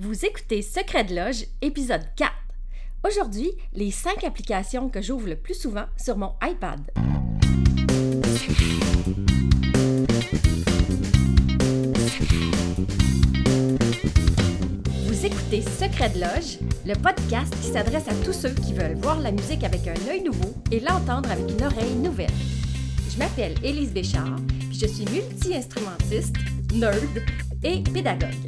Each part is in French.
Vous écoutez Secret de Loge, épisode 4. Aujourd'hui, les 5 applications que j'ouvre le plus souvent sur mon iPad. Vous écoutez Secret de Loge, le podcast qui s'adresse à tous ceux qui veulent voir la musique avec un œil nouveau et l'entendre avec une oreille nouvelle. Je m'appelle Élise Béchard, je suis multi-instrumentiste, nerd et pédagogue.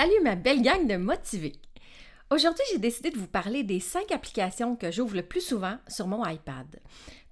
Salut ma belle gang de motivés! Aujourd'hui, j'ai décidé de vous parler des 5 applications que j'ouvre le plus souvent sur mon iPad.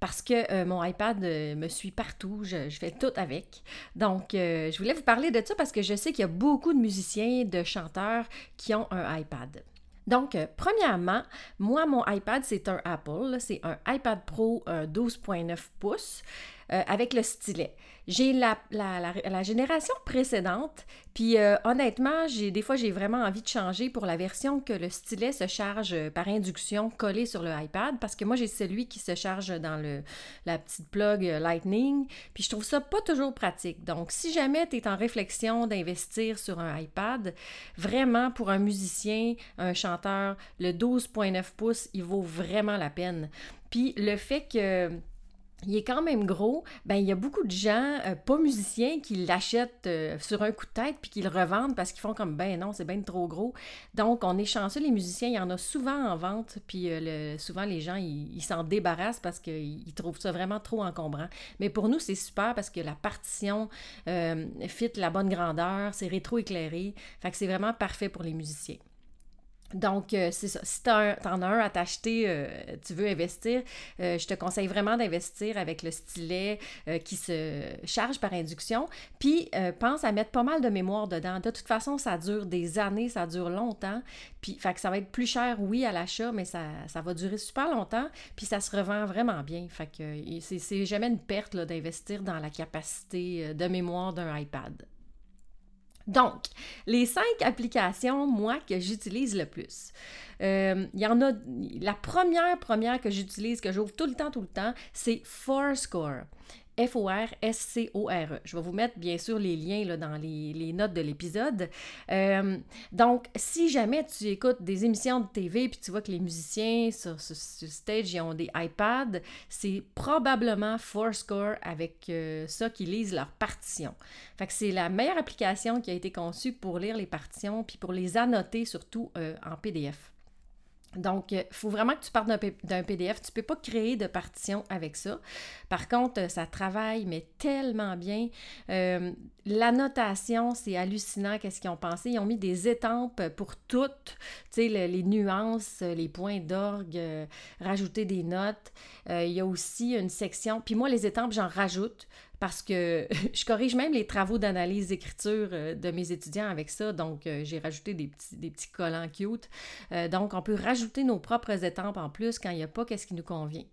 Parce que euh, mon iPad euh, me suit partout, je, fais tout avec. Donc, euh, je voulais vous parler de ça parce que je sais qu'il y a beaucoup de musiciens, de chanteurs qui ont un iPad. Donc, premièrement, moi, mon iPad, c'est un Apple. C'est un iPad Pro 12.9 pouces. Euh, avec le stylet. J'ai la, génération précédente, puis euh, honnêtement, j'ai des fois j'ai vraiment envie de changer pour la version que le stylet se charge euh, par induction collé sur le iPad, parce que moi j'ai celui qui se charge dans le, la petite plug Lightning, puis je trouve ça pas toujours pratique. Donc si jamais tu es en réflexion d'investir sur un iPad, vraiment pour un musicien, un chanteur, le 12.9 pouces, il vaut vraiment la peine. Puis le fait que il est quand même gros, ben il y a beaucoup de gens, euh, pas musiciens, qui l'achètent euh, sur un coup de tête puis qui le revendent parce qu'ils font comme ben non, c'est bien trop gros. Donc on est chanceux, les musiciens, il y en a souvent en vente, puis euh, souvent les gens ils s'en débarrassent parce qu'ils trouvent ça vraiment trop encombrant. Mais pour nous, c'est super parce que la partition fit la bonne grandeur, c'est rétro-éclairé, fait que c'est vraiment parfait pour les musiciens. Donc, euh, c'est ça. Si tu en as un à t'acheter, euh, tu veux investir, euh, je te conseille vraiment d'investir avec le stylet qui se charge par induction. Puis, pense à mettre pas mal de mémoire dedans. De toute façon, ça dure des années, ça dure longtemps. Puis, fait que ça va être plus cher, oui, à l'achat, mais ça, ça, va durer super longtemps. Puis, ça se revend vraiment bien. Fait que c'est jamais une perte d'investir dans la capacité de mémoire d'un iPad. Donc, les cinq applications, moi, que j'utilise le plus. Euh, il y en a, la première, première que j'utilise, que j'ouvre tout le temps, tout le temps, c'est Fourscore. F-O-R-S-C-O-R-E. Je vais vous mettre bien sûr les liens dans les, notes de l'épisode. Euh, donc, si jamais tu écoutes des émissions de TV puis tu vois que les musiciens sur, ce stage ont des iPads, c'est probablement Fourscore avec euh, ça qui lisent leurs partitions. Fait que c'est la meilleure application qui a été conçue pour lire les partitions puis pour les annoter surtout euh, en PDF. Donc, il faut vraiment que tu partes d'un PDF. Tu ne peux pas créer de partition avec ça. Par contre, ça travaille, mais tellement bien. Euh, L'annotation, c'est hallucinant qu'est-ce qu'ils ont pensé. Ils ont mis des étampes pour toutes, tu sais, les, nuances, les points d'orgue, euh, rajouter des notes. Euh, il y a aussi une section. Puis moi, les étampes, j'en rajoute parce que je corrige même les travaux d'analyse d'écriture euh, de mes étudiants avec ça. Donc, j'ai rajouté des petits, des petits collants cute. donc, on peut rajouter nos propres étampes en plus quand il n'y a pas qu'est-ce qui nous convient.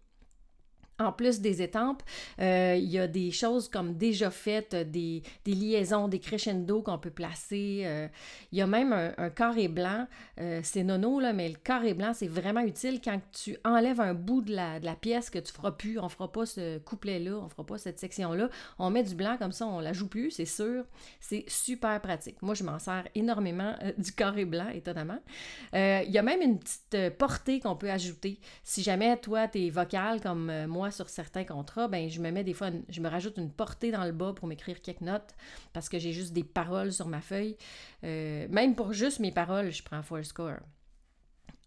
En plus des étampes, euh, il y a des choses comme déjà faites, des, liaisons, des crescendo qu'on peut placer. Euh, il y a même un, carré blanc. Euh, c'est nono, là, mais le carré blanc, c'est vraiment utile quand tu enlèves un bout de la, pièce que tu feras plus. On fera pas ce couplet-là, on fera pas cette section-là. On met du blanc comme ça, on la joue plus, c'est sûr. C'est super pratique. Moi, je m'en sers énormément du carré blanc, étonnamment. il y a même une petite portée qu'on peut ajouter. Si jamais toi, tu es vocal comme moi, sur certains contrats, ben, je me mets des fois, je me rajoute une portée dans le bas pour m'écrire quelques notes parce que j'ai juste des paroles sur ma feuille. Euh, même pour juste mes paroles, je prends Fourscore.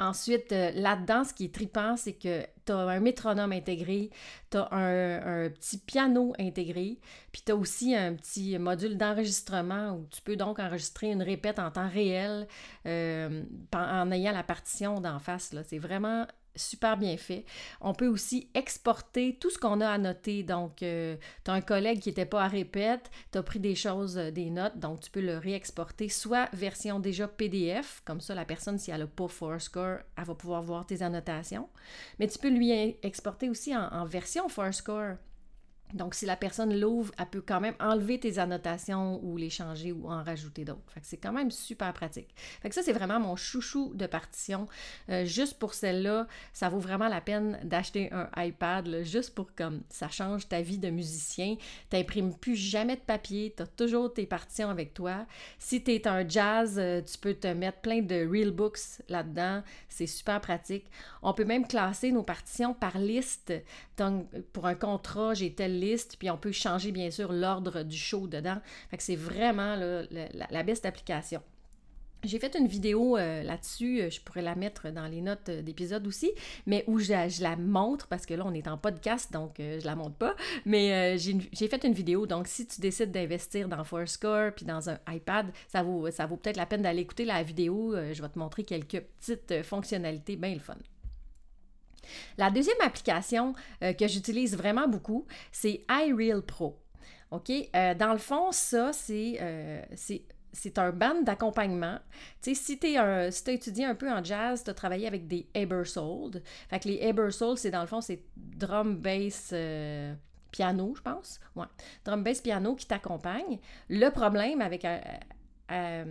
Ensuite, euh, là-dedans, ce qui est tripant, c'est que tu as un métronome intégré, tu as un, petit piano intégré, puis tu as aussi un petit module d'enregistrement où tu peux donc enregistrer une répète en temps réel euh, en ayant la partition d'en face. C'est vraiment super bien fait. On peut aussi exporter tout ce qu'on a à noter. Donc, euh, tu as un collègue qui n'était pas à répète, tu as pris des choses, euh, des notes, donc tu peux le réexporter, soit version déjà PDF, comme ça la personne, si elle n'a pas Fourscore, elle va pouvoir voir tes annotations. Mais tu peux lui exporter aussi en, en version Fourscore. Donc, si la personne l'ouvre, elle peut quand même enlever tes annotations ou les changer ou en rajouter d'autres. C'est quand même super pratique. Fait que ça, c'est vraiment mon chouchou de partition. Euh, juste pour celle-là, ça vaut vraiment la peine d'acheter un iPad, juste pour comme ça change ta vie de musicien. T'imprimes plus jamais de papier, tu as toujours tes partitions avec toi. Si tu es un jazz, euh, tu peux te mettre plein de real books là-dedans. C'est super pratique. On peut même classer nos partitions par liste. Donc, pour un contrat, j'ai tel liste, puis on peut changer bien sûr l'ordre du show dedans. C'est vraiment la, best application. J'ai fait une vidéo euh, là-dessus, euh, je pourrais la mettre dans les notes euh, d'épisode aussi, mais où je, la montre, parce que là on est en podcast, donc je la montre pas, mais j'ai fait une vidéo, donc si tu décides d'investir dans Fourscore puis dans un iPad, ça vaut, ça vaut peut-être la peine d'aller écouter la vidéo, je vais te montrer quelques petites fonctionnalités bien le fun. La deuxième application euh, que j'utilise vraiment beaucoup, c'est iReal Pro. OK? Euh, dans le fond, ça, c'est euh, c'est un band d'accompagnement. Tu sais, si tu as étudié un peu en jazz, tu as travaillé avec des Ebersold. Fait que les Ebersold, c'est dans le fond, c'est drum, bass, piano, je pense. Ouais. Drum, bass, piano qui t'accompagne. Le problème avec euh,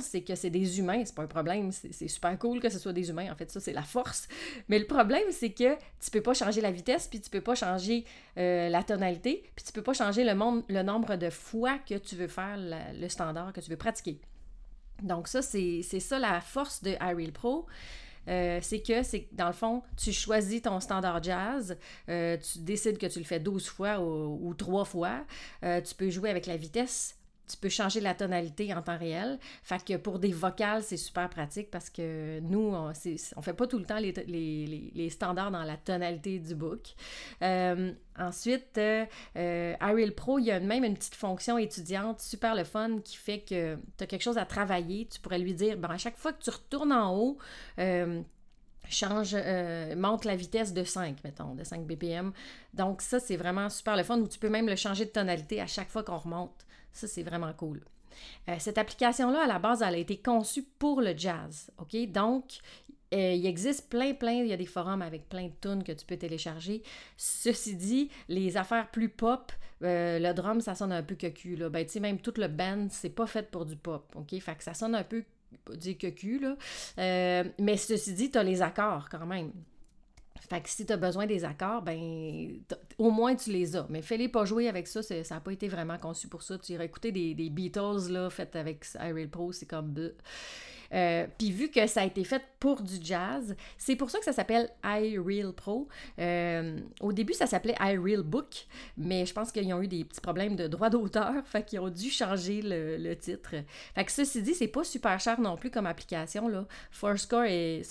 c'est que c'est des humains, c'est pas un problème, c'est super cool que ce soit des humains, en fait, ça c'est la force. Mais le problème, c'est que tu peux pas changer la vitesse, puis tu peux pas changer euh, la tonalité, puis tu peux pas changer le, le nombre de fois que tu veux faire le standard, que tu veux pratiquer. Donc ça, c'est ça la force de iReal Pro. Euh, c'est que, c'est dans le fond, tu choisis ton standard jazz, euh, tu décides que tu le fais 12 fois ou, ou 3 fois, tu peux jouer avec la vitesse, tu peux changer la tonalité en temps réel. Fait que pour des vocales, c'est super pratique parce que nous, on ne fait pas tout le temps les, standards dans la tonalité du book. Euh, ensuite, euh, euh Pro, il y a même une petite fonction étudiante super le fun qui fait que tu as quelque chose à travailler. Tu pourrais lui dire, bon, à chaque fois que tu retournes en haut, euh, change, monte la vitesse de 5, mettons, de 5 BPM. Donc ça, c'est vraiment super le fun, où tu peux même le changer de tonalité à chaque fois qu'on remonte. Ça, c'est vraiment cool. Euh, cette application-là, à la base, elle a été conçue pour le jazz. OK? Donc, euh, il existe plein, plein, il y a des forums avec plein de tunes que tu peux télécharger. Ceci dit, les affaires plus pop, euh, le drum, ça sonne un peu cocu. Là. Ben, tu sais, même tout le band, c'est pas fait pour du pop. OK? Fait que ça sonne un peu, cocu, là. mais ceci dit, tu as les accords quand même. Fait que si tu besoin des accords, ben au moins tu les as. Mais fais-les pas jouer avec ça, ça n'a pas été vraiment conçu pour ça. Tu irais écouter des, Beatles là, faites avec iReal Pro, c'est comme euh, puis vu que ça a été fait pour du jazz, c'est pour ça que ça s'appelle iReal Pro. Euh, au début, ça s'appelait iReal Book, mais je pense qu'ils ont eu des petits problèmes de droit d'auteur, fait qu'ils ont dû changer le, titre. Fait que ceci dit, c'est pas super cher non plus comme application. Là. Fourscore est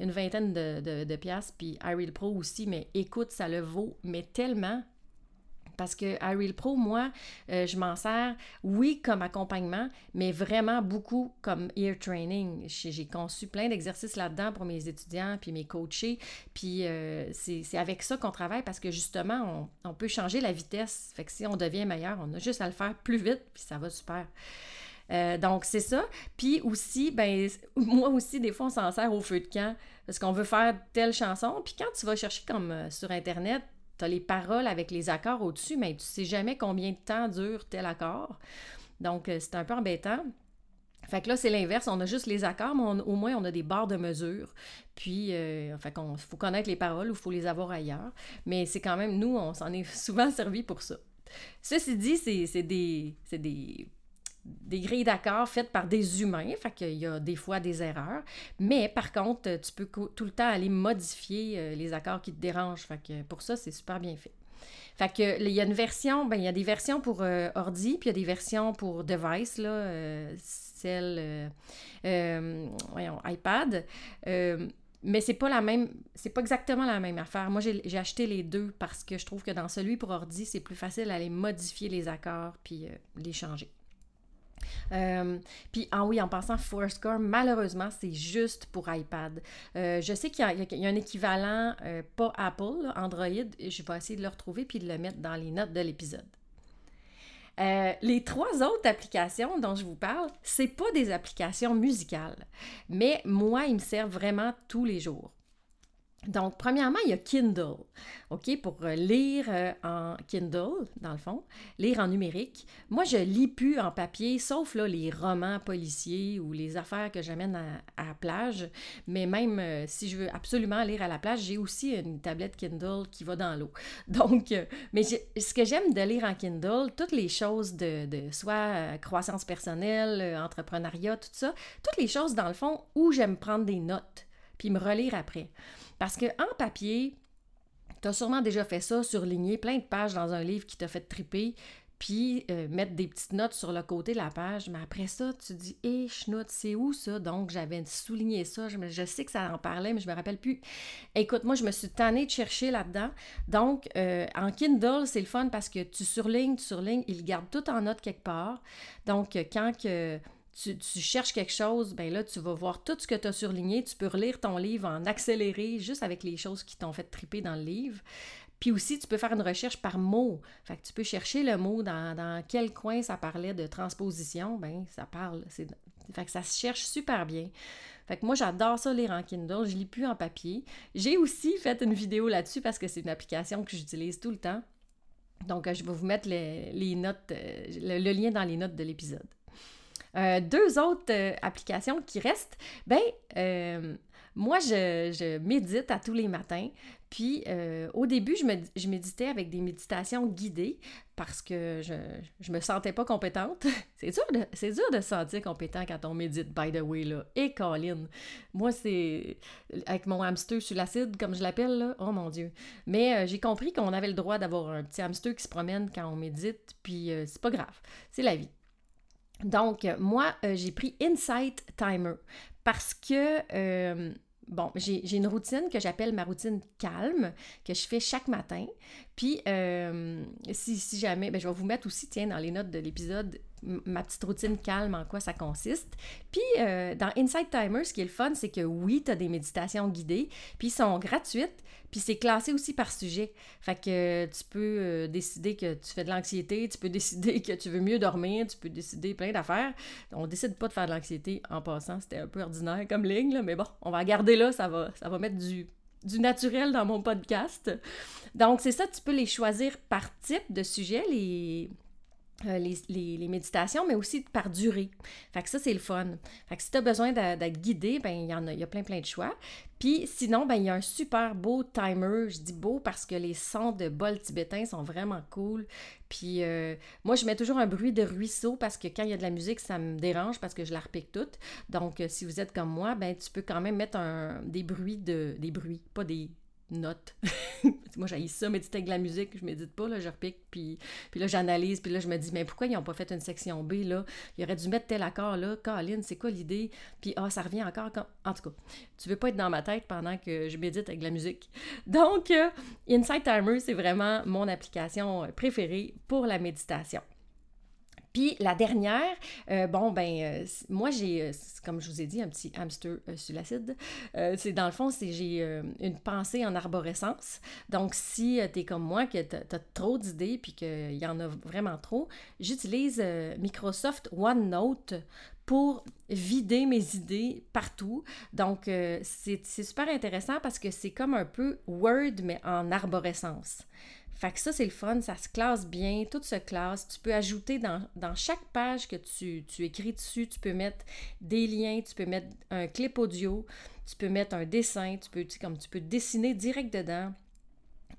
une vingtaine de, de, de piastres, puis iReal Pro aussi, mais écoute, ça le vaut, mais tellement parce que iReal Pro, moi, euh, je m'en sers, oui, comme accompagnement, mais vraiment beaucoup comme ear training. J'ai conçu plein d'exercices là-dedans pour mes étudiants, puis mes coachés. Puis euh, c'est avec ça qu'on travaille parce que justement, on, peut changer la vitesse. Fait que si on devient meilleur, on a juste à le faire plus vite, puis ça va super. Euh, donc, c'est ça. Puis aussi, ben, moi aussi, des fois, on s'en sert au feu de camp parce qu'on veut faire telle chanson. Puis quand tu vas chercher comme sur Internet, tu as les paroles avec les accords au-dessus, mais tu sais jamais combien de temps dure tel accord. Donc, euh, c'est un peu embêtant. Fait que là, c'est l'inverse. On a juste les accords, mais au moins, on a des barres de mesure. Puis, euh, fait faut connaître les paroles ou il faut les avoir ailleurs. Mais c'est quand même, nous, on s'en est souvent servi pour ça. Ceci dit, c'est des, des des grilles d'accords faites par des humains, fait qu'il y a des fois des erreurs, mais par contre, tu peux tout le temps aller modifier euh, les accords qui te dérangent, fait pour ça, c'est super bien fait. Fait il y a une version, ben il y a des versions pour euh, ordi, puis il y a des versions pour device, là, euh, celle, voyons, iPad. mais c'est pas la même, c'est pas exactement la même affaire. Moi, j'ai acheté les deux parce que je trouve que dans celui pour ordi, c'est plus facile d'aller modifier les accords puis les changer. Euh, puis, ah oui, en passant, Fourscore, malheureusement, c'est juste pour iPad. Euh, je sais qu'il y, a un équivalent, euh, pas Apple, Android. Je vais essayer de le retrouver puis de le mettre dans les notes de l'épisode. les trois autres applications dont je vous parle, c'est pas des applications musicales, mais moi, ils me servent vraiment tous les jours. Donc, premièrement, il y a Kindle, OK, pour euh, lire euh, en Kindle, dans le fond, lire en numérique. Moi, je lis plus en papier, sauf là, les romans policiers ou les affaires que j'amène à, la plage. Mais même euh, si je veux absolument lire à la plage, j'ai aussi une tablette Kindle qui va dans l'eau. Donc, mais ce que j'aime de lire en Kindle, toutes les choses de, de soit croissance personnelle, entrepreneuriat, tout ça, toutes les choses, dans le fond, où j'aime prendre des notes, puis me relire après. Parce qu'en papier, tu as sûrement déjà fait ça, surligner plein de pages dans un livre qui t'a fait triper, puis euh, mettre des petites notes sur le côté de la page. Mais après ça, tu dis, hé, hey, c'est où ça? Donc, j'avais souligné ça. Je, sais que ça en parlait, mais je me rappelle plus. Écoute, moi, je me suis tannée de chercher là-dedans. Donc, euh, en Kindle, c'est le fun parce que tu surlignes, tu surlignes, il garde tout en note quelque part. Donc, quand que tu, cherches quelque chose, ben là, tu vas voir tout ce que tu as surligné. Tu peux relire ton livre en accéléré, juste avec les choses qui t'ont fait triper dans le livre. Puis aussi, tu peux faire une recherche par mot. Fait que tu peux chercher le mot dans, quel coin ça parlait de transposition. Ben, ça parle. C'est, fait que ça se cherche super bien. Fait que moi, j'adore ça lire en Kindle. Je lis plus en papier. J'ai aussi fait une vidéo là-dessus parce que c'est une application que j'utilise tout le temps. Donc, je vais vous mettre les, notes, euh, le lien dans les notes de l'épisode. Euh, deux autres euh, applications qui restent, ben, euh, moi, je, médite à tous les matins. Puis, au début, je, je, méditais avec des méditations guidées parce que je ne me sentais pas compétente. c'est dur, de, dur de se sentir compétent quand on médite, by the way, là. Et Colin, moi, c'est avec mon hamster sur l'acide, comme je l'appelle, là. Oh mon Dieu. Mais j'ai compris qu'on avait le droit d'avoir un petit hamster qui se promène quand on médite, puis c'est pas grave. C'est la vie. Donc, moi, euh, j'ai pris Insight Timer parce que, euh, bon, j'ai une routine que j'appelle ma routine calme, que je fais chaque matin. Puis, euh, si, jamais, ben, je vais vous mettre aussi, tiens, dans les notes de l'épisode, ma petite routine calme, en quoi ça consiste. Puis, dans Insight Timer, ce qui est le fun, c'est que oui, tu as des méditations guidées, puis sont gratuites, puis c'est classé aussi par sujet. Fait que tu peux euh, décider que tu fais de l'anxiété, tu peux décider que tu veux mieux dormir, tu peux décider plein d'affaires. On décide pas de faire de l'anxiété en passant, c'était un peu ordinaire comme ligne, mais bon, on va garder là, ça va, ça va mettre du, du naturel dans mon podcast. Donc, c'est ça, tu peux les choisir par type de sujet, les, euh, les, méditations, mais aussi par durée. Fait que ça, c'est le fun. Fait que si tu as besoin d'être guidé, ben il y en a, y plein, plein de choix. Puis sinon, ben il y a un super beau timer. Je dis beau parce que les sons de bol tibétain sont vraiment cool. Puis euh, moi, je mets toujours un bruit de ruisseau parce que quand il y a de la musique, ça me dérange parce que je la repique toute. Donc, euh, si vous êtes comme moi, ben tu peux quand même mettre un, des bruits de... des bruits, pas des notes. moi, j'ai ça, méditer avec de la musique, je médite pas, là, je repique, puis, puis là, j'analyse, puis là, je me dis, mais pourquoi ils n'ont pas fait une section B, là? Ils auraient dû mettre tel accord, là. Caroline, c'est quoi l'idée? Puis, ah, ça revient encore quand... En tout cas, tu veux pas être dans ma tête pendant que je médite avec de la musique. Donc, euh, Insight Timer, c'est vraiment mon application préférée pour la méditation. Puis la dernière, euh, bon, ben, euh, moi, j'ai, euh, comme je vous ai dit, un petit hamster sur l'acide. c'est dans le fond, c'est j'ai une pensée en arborescence. Donc, si tu es comme moi, que tu as, trop d'idées, puis qu'il y en a vraiment trop, j'utilise Microsoft OneNote pour vider mes idées partout. Donc, c'est super intéressant parce que c'est comme un peu Word, mais en arborescence. Fait que ça, c'est le fun, ça se classe bien, tout se classe. Tu peux ajouter dans, chaque page que tu, tu, écris dessus, tu peux mettre des liens, tu peux mettre un clip audio, tu peux mettre un dessin, tu peux, comme tu peux dessiner direct dedans.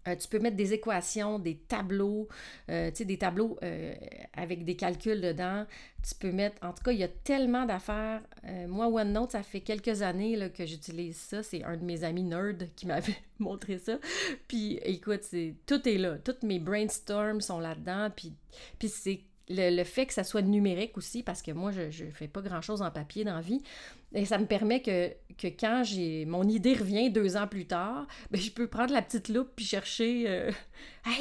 Euh, tu peux mettre des équations, des tableaux, euh, tu sais, des tableaux euh, avec des calculs dedans. Tu peux mettre, en tout cas, il y a tellement d'affaires. moi, OneNote, ça fait quelques années là, que j'utilise ça. C'est un de mes amis nerds qui m'avait montré ça. Puis, écoute, c'est, tout est là. Toutes mes brainstorms sont là-dedans. Puis, puis c'est le, fait que ça soit numérique aussi, parce que moi, je ne fais pas grand-chose en papier dans la vie, et ça me permet que, quand j'ai mon idée revient deux ans plus tard, ben, je peux prendre la petite loupe puis chercher euh,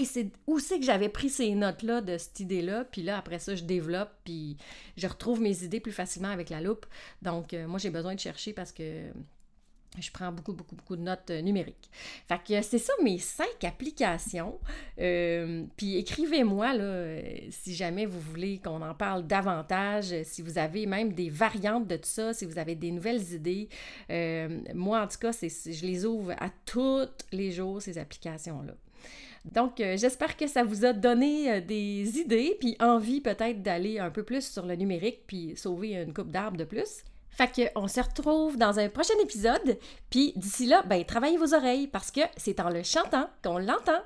c'est, où c'est que j'avais pris ces notes-là de cette idée-là, puis là, après ça, je développe, puis je retrouve mes idées plus facilement avec la loupe. Donc, euh, moi, j'ai besoin de chercher parce que je prends beaucoup, beaucoup, beaucoup de notes euh, numériques. Fait que c'est ça mes cinq applications. Euh, puis écrivez-moi euh, si jamais vous voulez qu'on en parle davantage, si vous avez même des variantes de tout ça, si vous avez des nouvelles idées. moi, en tout cas, je les ouvre à tous les jours, ces applications-là. Donc, j'espère que ça vous a donné des idées, puis envie peut-être d'aller un peu plus sur le numérique, puis sauver une coupe d'arbres de plus. Fait que on se retrouve dans un prochain épisode, puis d'ici là, ben travaillez vos oreilles parce que c'est en le chantant qu'on l'entend.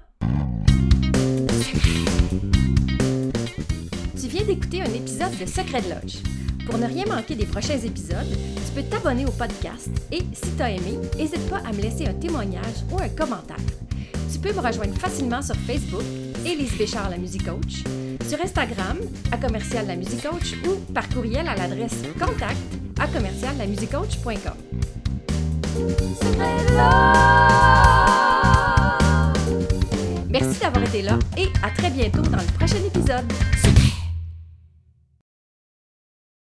Tu viens d'écouter un épisode de Secret de Loge. Pour ne rien manquer des prochains épisodes, tu peux t'abonner au podcast et si tu as aimé, n'hésite pas à me laisser un témoignage ou un commentaire. Tu peux me rejoindre facilement sur Facebook, Élise Béchard, la musique coach, sur Instagram, à commercial la musique coach ou par courriel à l'adresse contact à commerciallamusicoach.com. Merci d'avoir été là et à très bientôt dans le prochain épisode.